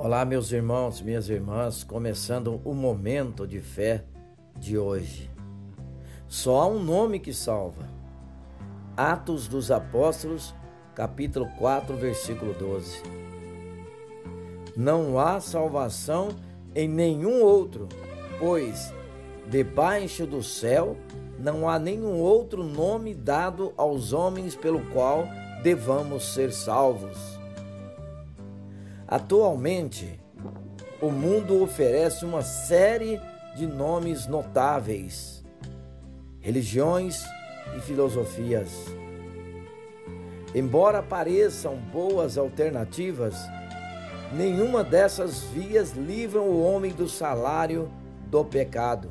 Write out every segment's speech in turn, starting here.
Olá, meus irmãos, minhas irmãs, começando o momento de fé de hoje. Só há um nome que salva. Atos dos Apóstolos, capítulo 4, versículo 12. Não há salvação em nenhum outro, pois debaixo do céu não há nenhum outro nome dado aos homens pelo qual devamos ser salvos. Atualmente, o mundo oferece uma série de nomes notáveis, religiões e filosofias. Embora pareçam boas alternativas, nenhuma dessas vias livram o homem do salário do pecado,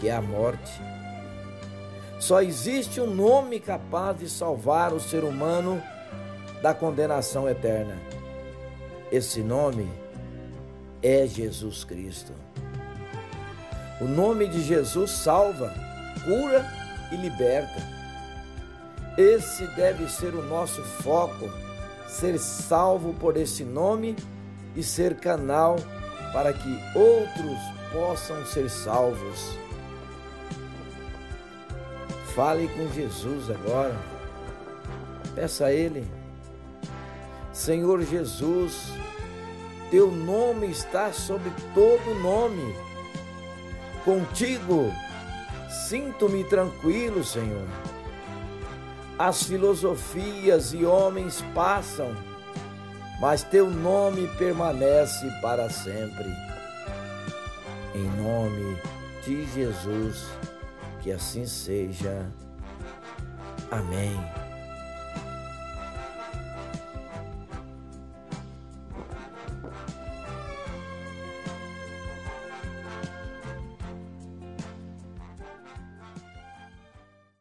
que é a morte. Só existe um nome capaz de salvar o ser humano da condenação eterna esse nome é Jesus Cristo. O nome de Jesus salva, cura e liberta. Esse deve ser o nosso foco, ser salvo por esse nome e ser canal para que outros possam ser salvos. Fale com Jesus agora. Peça a Ele Senhor Jesus, teu nome está sobre todo nome. Contigo sinto-me tranquilo, Senhor. As filosofias e homens passam, mas teu nome permanece para sempre. Em nome de Jesus, que assim seja. Amém.